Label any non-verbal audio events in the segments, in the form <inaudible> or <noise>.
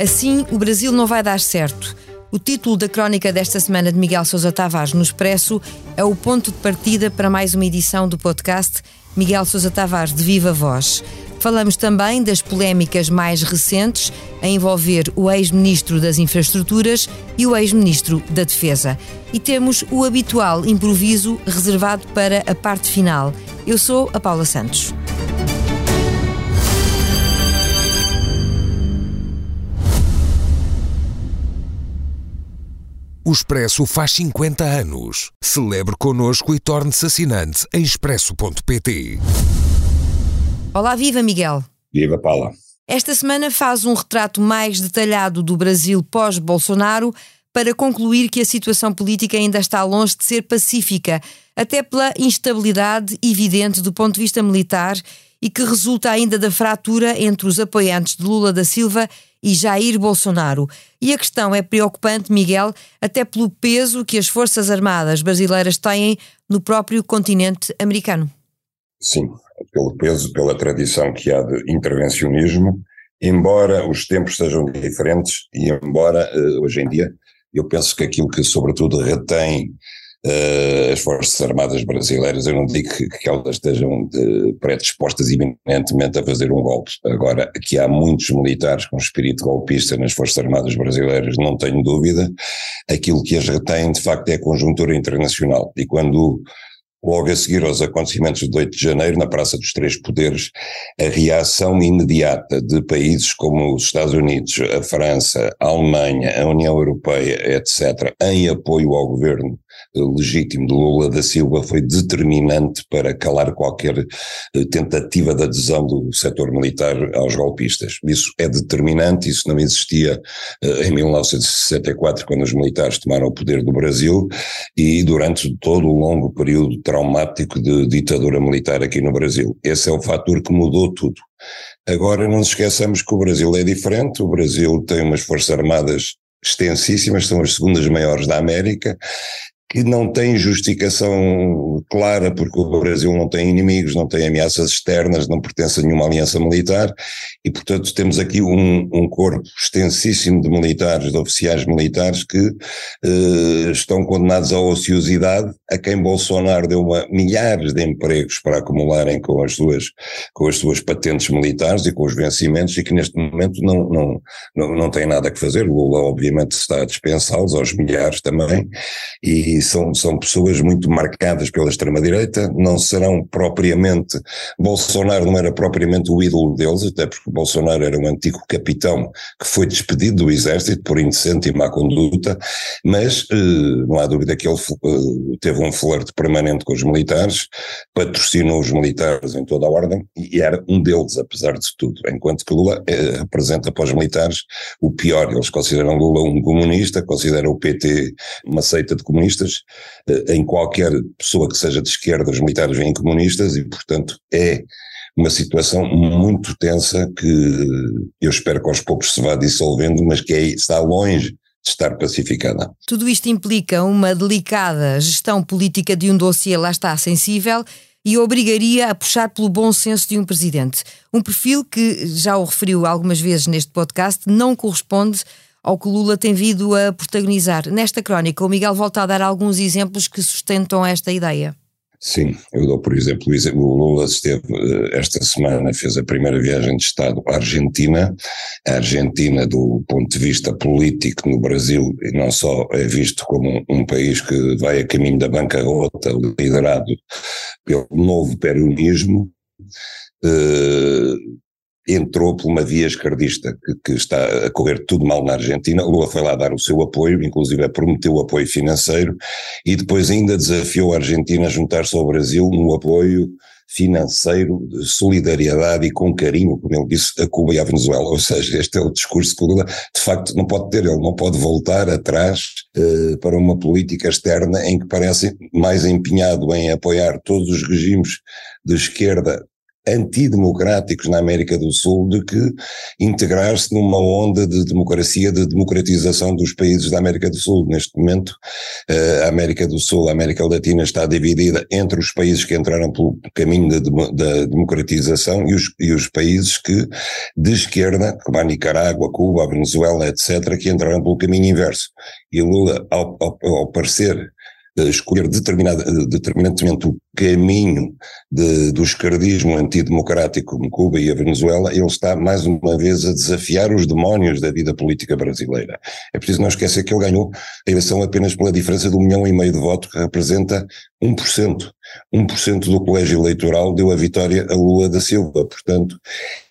Assim, o Brasil não vai dar certo. O título da crónica desta semana de Miguel Sousa Tavares no Expresso é o ponto de partida para mais uma edição do podcast Miguel Sousa Tavares de Viva Voz. Falamos também das polémicas mais recentes a envolver o ex-ministro das Infraestruturas e o ex-ministro da Defesa. E temos o habitual improviso reservado para a parte final. Eu sou a Paula Santos. O Expresso faz 50 anos. Celebre connosco e torne-se assinante em expresso.pt. Olá, viva Miguel. Viva Paula. Esta semana faz um retrato mais detalhado do Brasil pós-Bolsonaro para concluir que a situação política ainda está longe de ser pacífica, até pela instabilidade evidente do ponto de vista militar e que resulta ainda da fratura entre os apoiantes de Lula da Silva e Jair Bolsonaro. E a questão é preocupante, Miguel, até pelo peso que as Forças Armadas brasileiras têm no próprio continente americano. Sim, pelo peso, pela tradição que há de intervencionismo, embora os tempos sejam diferentes e embora eh, hoje em dia eu penso que aquilo que sobretudo retém Uh, as Forças Armadas Brasileiras, eu não digo que, que elas estejam de, predispostas iminentemente a fazer um golpe. Agora, que há muitos militares com espírito golpista nas Forças Armadas Brasileiras, não tenho dúvida. Aquilo que as retém, de facto, é a conjuntura internacional. E quando Logo a seguir aos acontecimentos de 8 de janeiro, na Praça dos Três Poderes, a reação imediata de países como os Estados Unidos, a França, a Alemanha, a União Europeia, etc., em apoio ao governo legítimo de Lula da Silva foi determinante para calar qualquer eh, tentativa de adesão do setor militar aos golpistas. Isso é determinante, isso não existia eh, em 1964, quando os militares tomaram o poder do Brasil, e durante todo o longo período traumático de ditadura militar aqui no Brasil. Esse é o fator que mudou tudo. Agora não nos esqueçamos que o Brasil é diferente, o Brasil tem umas forças armadas extensíssimas, são as segundas maiores da América, que não tem justificação clara, porque o Brasil não tem inimigos, não tem ameaças externas, não pertence a nenhuma aliança militar, e portanto temos aqui um, um corpo extensíssimo de militares, de oficiais militares que eh, estão condenados à ociosidade, a quem Bolsonaro deu uma, milhares de empregos para acumularem com as suas, com as suas patentes militares e com os vencimentos, e que neste momento não, não, não, não tem nada que fazer. Lula obviamente está a dispensá-los, aos milhares também, e são, são pessoas muito marcadas pela extrema-direita, não serão propriamente, Bolsonaro não era propriamente o ídolo deles, até porque Bolsonaro era um antigo capitão que foi despedido do exército por indecente e má conduta, mas eh, não há dúvida que ele eh, teve um flerte permanente com os militares, patrocinou os militares em toda a ordem e era um deles, apesar de tudo, enquanto que Lula eh, apresenta para os militares o pior, eles consideram Lula um comunista, consideram o PT uma seita de comunistas, comunistas, eh, em qualquer pessoa que seja de esquerda, os militares vêm comunistas e, portanto, é uma situação muito tensa que eu espero que aos poucos se vá dissolvendo, mas que é, está longe de estar pacificada. Tudo isto implica uma delicada gestão política de um dossiê, lá está, sensível, e obrigaria a puxar pelo bom senso de um presidente. Um perfil que, já o referiu algumas vezes neste podcast, não corresponde ao que Lula tem vindo a protagonizar. Nesta crónica, o Miguel volta a dar alguns exemplos que sustentam esta ideia. Sim, eu dou por exemplo, o Lula esteve eh, esta semana, fez a primeira viagem de Estado à Argentina. A Argentina, do ponto de vista político no Brasil, não só é visto como um país que vai a caminho da bancarrota, liderado pelo novo peronismo, eh, entrou por uma via esquerdista que, que, está a correr tudo mal na Argentina. Lula foi lá dar o seu apoio, inclusive prometeu o apoio financeiro e depois ainda desafiou a Argentina a juntar-se ao Brasil no apoio financeiro, de solidariedade e com carinho, como ele disse, a Cuba e à Venezuela. Ou seja, este é o discurso que Lula de facto não pode ter, ele não pode voltar atrás uh, para uma política externa em que parece mais empenhado em apoiar todos os regimes de esquerda antidemocráticos na América do Sul do que integrar-se numa onda de democracia, de democratização dos países da América do Sul. Neste momento, eh, a América do Sul, a América Latina está dividida entre os países que entraram pelo caminho da, da democratização e os, e os países que, de esquerda, como a Nicarágua, Cuba, a Venezuela, etc., que entraram pelo caminho inverso. E Lula, ao, ao, ao parecer escolher determinada, determinantemente o caminho de, do esquerdismo antidemocrático como Cuba e a Venezuela, ele está mais uma vez a desafiar os demónios da vida política brasileira. É preciso não esquecer que ele ganhou a eleição apenas pela diferença de um milhão e meio de votos, que representa 1%. 1% do colégio eleitoral deu a vitória a Lula da Silva, portanto,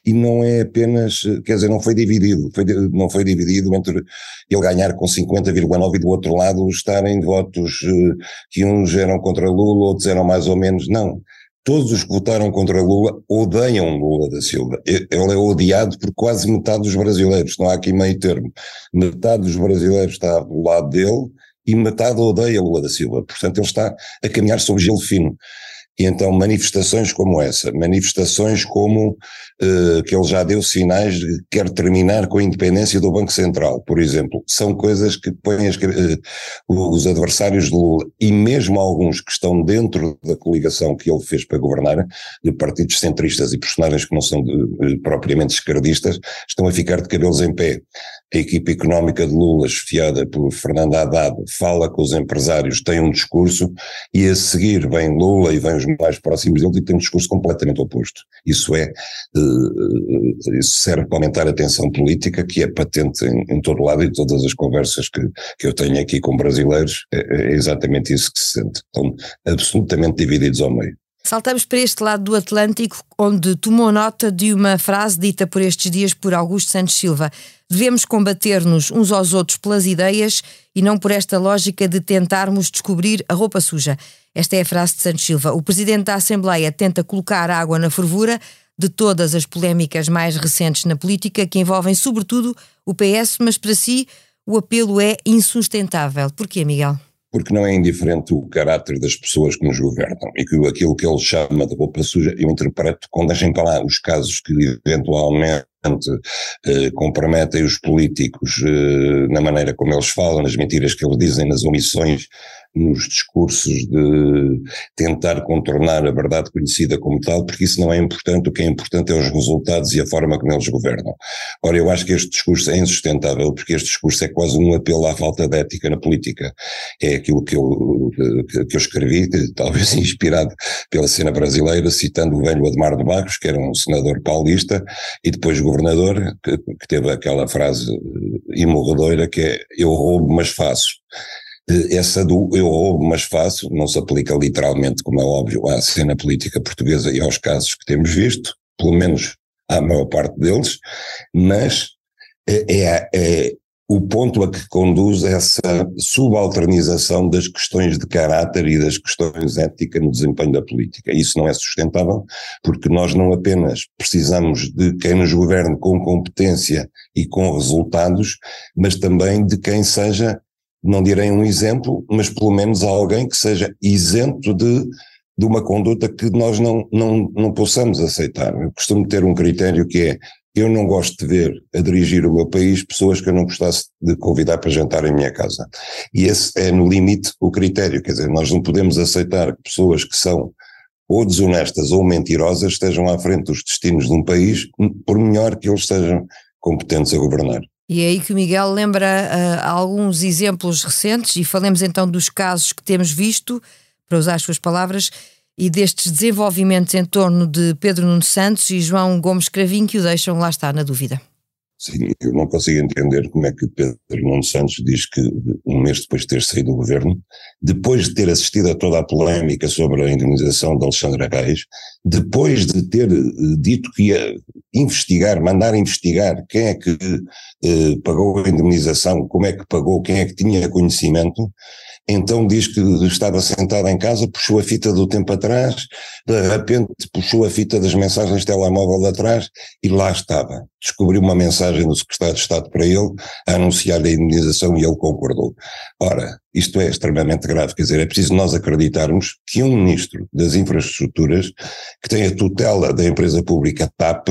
e não é apenas, quer dizer, não foi dividido, foi, não foi dividido entre ele ganhar com 50,9 e do outro lado estarem votos eh, que uns eram contra Lula, outros eram mais ou menos, não. Todos os que votaram contra Lula odeiam Lula da Silva. Ele é odiado por quase metade dos brasileiros, não há aqui meio termo. Metade dos brasileiros está do lado dele e metade odeia Lula da Silva. Portanto, ele está a caminhar sobre gelo fino. E então manifestações como essa, manifestações como uh, que ele já deu sinais de que quer terminar com a independência do Banco Central, por exemplo, são coisas que põem as, uh, os adversários de Lula e mesmo alguns que estão dentro da coligação que ele fez para governar, de partidos centristas e personagens que não são de, de, propriamente esquerdistas, estão a ficar de cabelos em pé. A equipe económica de Lula, esfiada por Fernando Haddad, fala com os empresários, tem um discurso, e a seguir vem Lula e vem os mais próximos dele e tem um discurso completamente oposto. Isso é, uh, isso serve para aumentar a tensão política, que é patente em, em todo lado e todas as conversas que, que eu tenho aqui com brasileiros, é, é exatamente isso que se sente. Estão absolutamente divididos ao meio. Saltamos para este lado do Atlântico, onde tomou nota de uma frase dita por estes dias por Augusto Santos Silva. Devemos combater-nos uns aos outros pelas ideias e não por esta lógica de tentarmos descobrir a roupa suja. Esta é a frase de Santos Silva. O presidente da Assembleia tenta colocar água na fervura de todas as polémicas mais recentes na política, que envolvem sobretudo o PS, mas para si o apelo é insustentável. Porquê, Miguel? Porque não é indiferente o caráter das pessoas que nos governam e que aquilo que ele chama de roupa suja, eu interpreto com deixem para lá os casos que eventualmente eh, comprometem os políticos eh, na maneira como eles falam, nas mentiras que eles dizem, nas omissões nos discursos de tentar contornar a verdade conhecida como tal, porque isso não é importante, o que é importante é os resultados e a forma como eles governam. Ora, eu acho que este discurso é insustentável, porque este discurso é quase um apelo à falta de ética na política. É aquilo que eu, que eu escrevi, <laughs> talvez inspirado pela cena brasileira, citando o velho Admar de Barros, que era um senador paulista, e depois governador, que, que teve aquela frase imorredora que é eu roubo, mas faço. Essa do eu roubo, mas faço, não se aplica literalmente, como é óbvio, à cena política portuguesa e aos casos que temos visto, pelo menos à maior parte deles, mas é, é, é o ponto a que conduz essa subalternização das questões de caráter e das questões éticas no desempenho da política. Isso não é sustentável, porque nós não apenas precisamos de quem nos governe com competência e com resultados, mas também de quem seja não direi um exemplo, mas pelo menos alguém que seja isento de, de uma conduta que nós não, não, não possamos aceitar. Eu costumo ter um critério que é, eu não gosto de ver a dirigir o meu país pessoas que eu não gostasse de convidar para jantar em minha casa. E esse é, no limite, o critério. Quer dizer, nós não podemos aceitar que pessoas que são ou desonestas ou mentirosas estejam à frente dos destinos de um país, por melhor que eles sejam competentes a governar. E é aí que o Miguel lembra uh, alguns exemplos recentes, e falemos então dos casos que temos visto, para usar as suas palavras, e destes desenvolvimentos em torno de Pedro Nuno Santos e João Gomes Cravinho que o deixam lá está na dúvida. Sim, eu não consigo entender como é que Pedro Nuno Santos diz que um mês depois de ter saído do governo, depois de ter assistido a toda a polémica sobre a indemnização de Alexandre Reis, depois de ter eh, dito que ia investigar, mandar investigar quem é que eh, pagou a indemnização, como é que pagou, quem é que tinha conhecimento, então diz que estava sentado em casa, puxou a fita do tempo atrás, de repente puxou a fita das mensagens de telemóvel atrás e lá estava. Descobriu uma mensagem do secretário de Estado para ele a anunciar a indenização e ele concordou. Ora, isto é extremamente grave, quer dizer, é preciso nós acreditarmos que um ministro das infraestruturas, que tem a tutela da empresa pública TAP,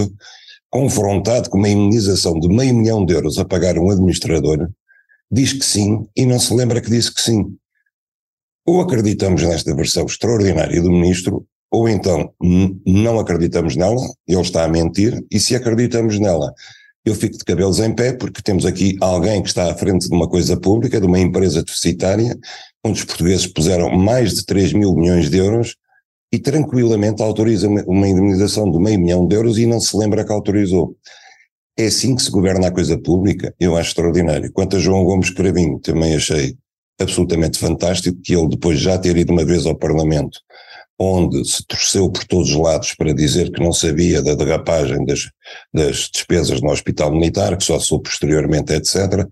confrontado com uma indenização de meio milhão de euros a pagar um administrador, diz que sim e não se lembra que disse que sim. Ou acreditamos nesta versão extraordinária do ministro, ou então não acreditamos nela, ele está a mentir, e se acreditamos nela, eu fico de cabelos em pé, porque temos aqui alguém que está à frente de uma coisa pública, de uma empresa deficitária, onde os portugueses puseram mais de 3 mil milhões de euros e tranquilamente autoriza uma indemnização de meio milhão de euros e não se lembra que autorizou. É assim que se governa a coisa pública? Eu acho extraordinário. Quanto a João Gomes Cravinho, também achei absolutamente fantástico que ele, depois de já ter ido uma vez ao Parlamento, onde se torceu por todos os lados para dizer que não sabia da derrapagem das, das despesas no Hospital Militar, que só soube posteriormente, etc.,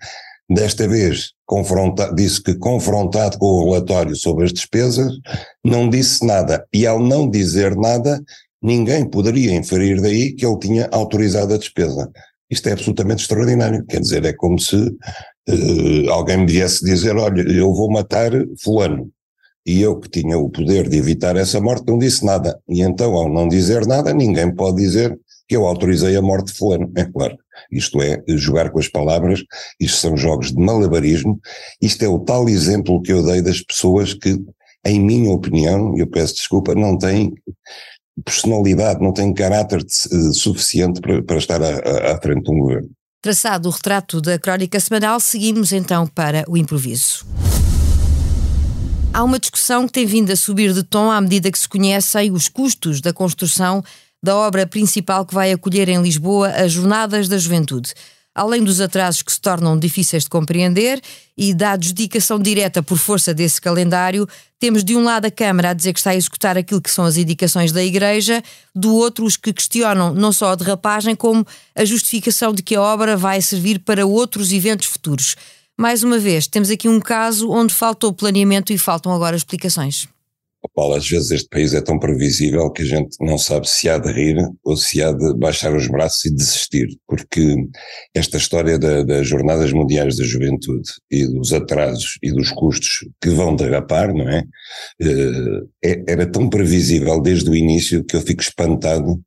Desta vez confronta, disse que confrontado com o relatório sobre as despesas, não disse nada. E ao não dizer nada, ninguém poderia inferir daí que ele tinha autorizado a despesa. Isto é absolutamente extraordinário. Quer dizer, é como se uh, alguém me viesse dizer: olha, eu vou matar Fulano. E eu, que tinha o poder de evitar essa morte, não disse nada. E então, ao não dizer nada, ninguém pode dizer que eu autorizei a morte de fulano. É claro, isto é jogar com as palavras, isto são jogos de malabarismo, isto é o tal exemplo que eu dei das pessoas que, em minha opinião, eu peço desculpa, não têm personalidade, não têm caráter de, uh, suficiente para, para estar à, à frente de um governo. Traçado o retrato da crónica semanal, seguimos então para o improviso. Há uma discussão que tem vindo a subir de tom à medida que se conhecem os custos da construção da obra principal que vai acolher em Lisboa as Jornadas da Juventude. Além dos atrasos que se tornam difíceis de compreender e da adjudicação direta por força desse calendário, temos de um lado a Câmara a dizer que está a executar aquilo que são as indicações da Igreja, do outro os que questionam não só a derrapagem, como a justificação de que a obra vai servir para outros eventos futuros. Mais uma vez, temos aqui um caso onde faltou planeamento e faltam agora explicações. Paulo, às vezes este país é tão previsível que a gente não sabe se há de rir ou se há de baixar os braços e desistir, porque esta história da, das Jornadas Mundiais da Juventude e dos atrasos e dos custos que vão derrapar, não é? Eh, é era tão previsível desde o início que eu fico espantado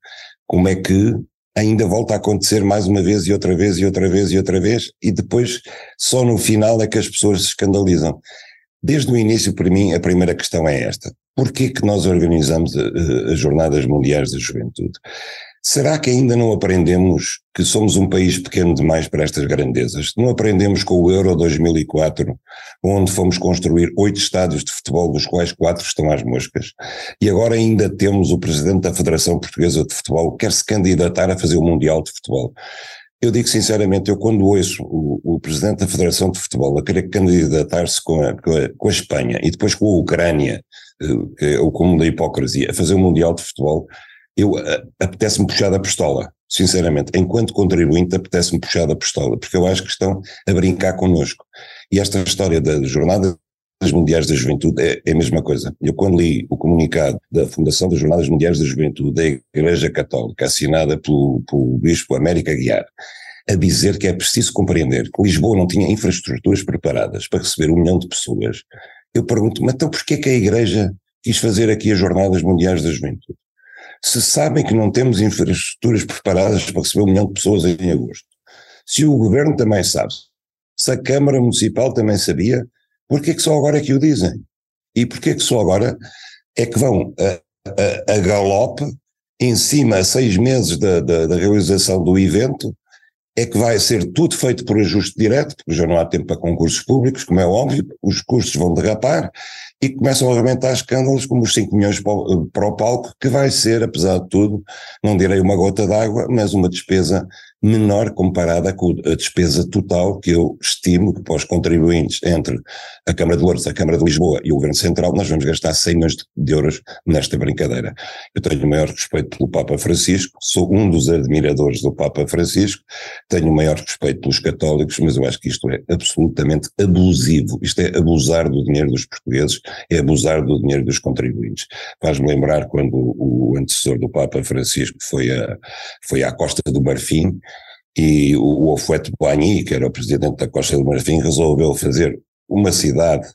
como é que ainda volta a acontecer mais uma vez e outra vez e outra vez e outra vez e depois só no final é que as pessoas se escandalizam. Desde o início, para mim, a primeira questão é esta. Porquê que nós organizamos eh, eh, as Jornadas Mundiais da Juventude? Será que ainda não aprendemos que somos um país pequeno demais para estas grandezas? Não aprendemos com o Euro 2004, onde fomos construir oito estádios de futebol, dos quais quatro estão às moscas, e agora ainda temos o presidente da Federação Portuguesa de Futebol que quer se candidatar a fazer o Mundial de Futebol. Eu digo sinceramente, eu quando ouço o, o Presidente da Federação de Futebol a querer candidatar-se com com, com a Espanha e depois com a Ucrânia, uh, o cúmulo da hipocrisia, a fazer o Mundial de Futebol, eu uh, apetece-me puxar da pistola, sinceramente. Enquanto contribuinte, apetece-me puxar da pistola, porque eu acho que estão a brincar connosco. E esta história da jornada das Mundiais da Juventude é, é, a mesma coisa. Eu, quando li o comunicado da Fundação das Jornadas Mundiais da Juventude da Igreja Católica, assinada pelo, pelo Bispo América Guiar, a dizer que é preciso compreender que Lisboa não tinha infraestruturas preparadas para receber um milhão de pessoas, eu pergunto, mas então porquê que a Igreja quis fazer aqui as Jornadas Mundiais da Juventude? Se sabem que não temos infraestruturas preparadas para receber um milhão de pessoas em agosto, se o Governo também sabe, se a Câmara Municipal também sabia, Porquê que só agora é que o dizem? E porquê que só agora é que vão a, a, a galope em cima a seis meses da, da, da, realização do evento, é que vai ser tudo feito por ajuste direto, porque já não há tempo para concursos públicos, como é óbvio, os custos vão derrapar, e começam a arrebentar escândalos como os 5 milhões para o palco, que vai ser, apesar de tudo, não direi uma gota d'água, mas uma despesa menor comparada com a despesa total que eu estimo que para os contribuintes entre a Câmara de Louros, a Câmara de Lisboa e o Governo Central, nós vamos gastar 100 milhões de euros nesta brincadeira. Eu tenho o maior respeito pelo Papa Francisco, sou um dos admiradores do Papa Francisco, tenho o maior respeito pelos católicos, mas eu acho que isto é absolutamente abusivo, isto é abusar do dinheiro dos portugueses, é abusar do dinheiro dos contribuintes. Faz-me lembrar quando o antecessor do Papa Francisco foi, a, foi à Costa do Marfim, e o Ofuete Boigny, que era o presidente da Costa do Marfim, resolveu fazer uma cidade,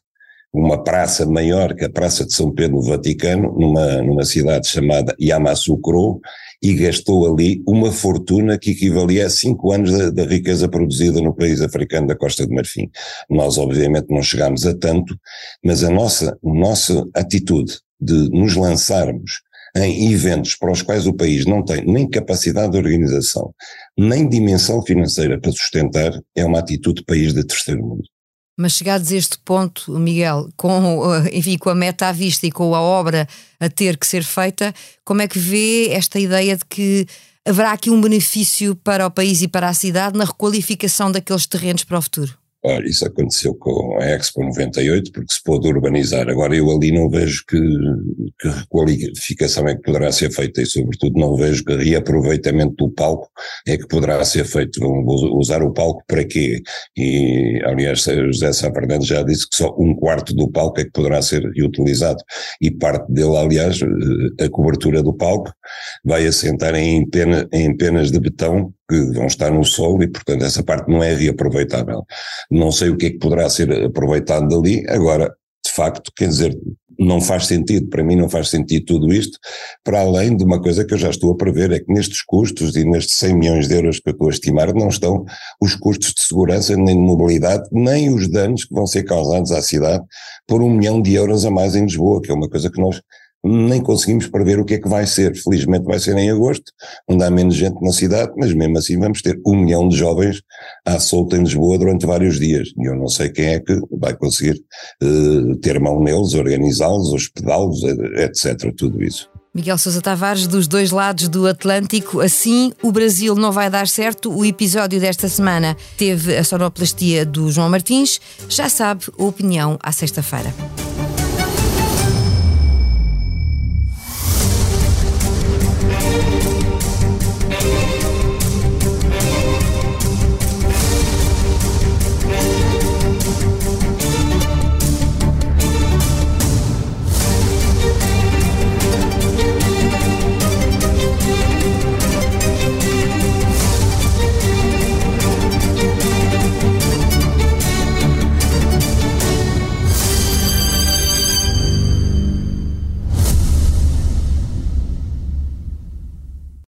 uma praça maior que a Praça de São Pedro no Vaticano, numa, numa cidade chamada Yamoussoukro, e gastou ali uma fortuna que equivalia a cinco anos da, da, riqueza produzida no país africano da Costa do Marfim. Nós, obviamente, não chegámos a tanto, mas a nossa, a nossa atitude de nos lançarmos em eventos para os quais o país não tem nem capacidade de organização, nem dimensão financeira para sustentar, é uma atitude de país de terceiro mundo. Mas chegados a este ponto, Miguel, com, enfim, com a meta à vista e com a obra a ter que ser feita, como é que vê esta ideia de que haverá aqui um benefício para o país e para a cidade na requalificação daqueles terrenos para o futuro? Olha, isso aconteceu com a Expo 98, porque se pôde urbanizar. Agora eu ali não vejo que, que requalificação é que poderá ser feita e, sobretudo, não vejo que reaproveitamento do palco é que poderá ser feito. Vou usar o palco para quê? E, aliás, José Sá Fernandes já disse que só um quarto do palco é que poderá ser reutilizado. E parte dele, aliás, eh, a cobertura do palco vai assentar em, pena, em penas de betão que vão estar no solo e, portanto, essa parte não é reaproveitável. Não sei o que é que poderá ser aproveitado dali, agora, de facto, quer dizer, não faz sentido, para mim não faz sentido tudo isto, para além de uma coisa que eu já estou a prever, é que nestes custos e nestes 100 milhões de euros que eu estou a estimar, não estão os custos de segurança, nem de mobilidade, nem os danos que vão ser causados à cidade por um milhão de euros a mais em Lisboa, que é uma coisa que nós nem conseguimos prever o que é que vai ser. Felizmente vai ser em agosto, onde há menos gente na cidade, mas mesmo assim vamos ter um milhão de jovens à solta em Lisboa durante vários dias. E eu não sei quem é que vai conseguir uh, ter mão neles, organizá-los, hospedá-los, etc. Tudo isso. Miguel Sousa Tavares, dos dois lados do Atlântico. Assim, o Brasil não vai dar certo. O episódio desta semana teve a sonoplastia do João Martins. Já sabe, a opinião à sexta-feira.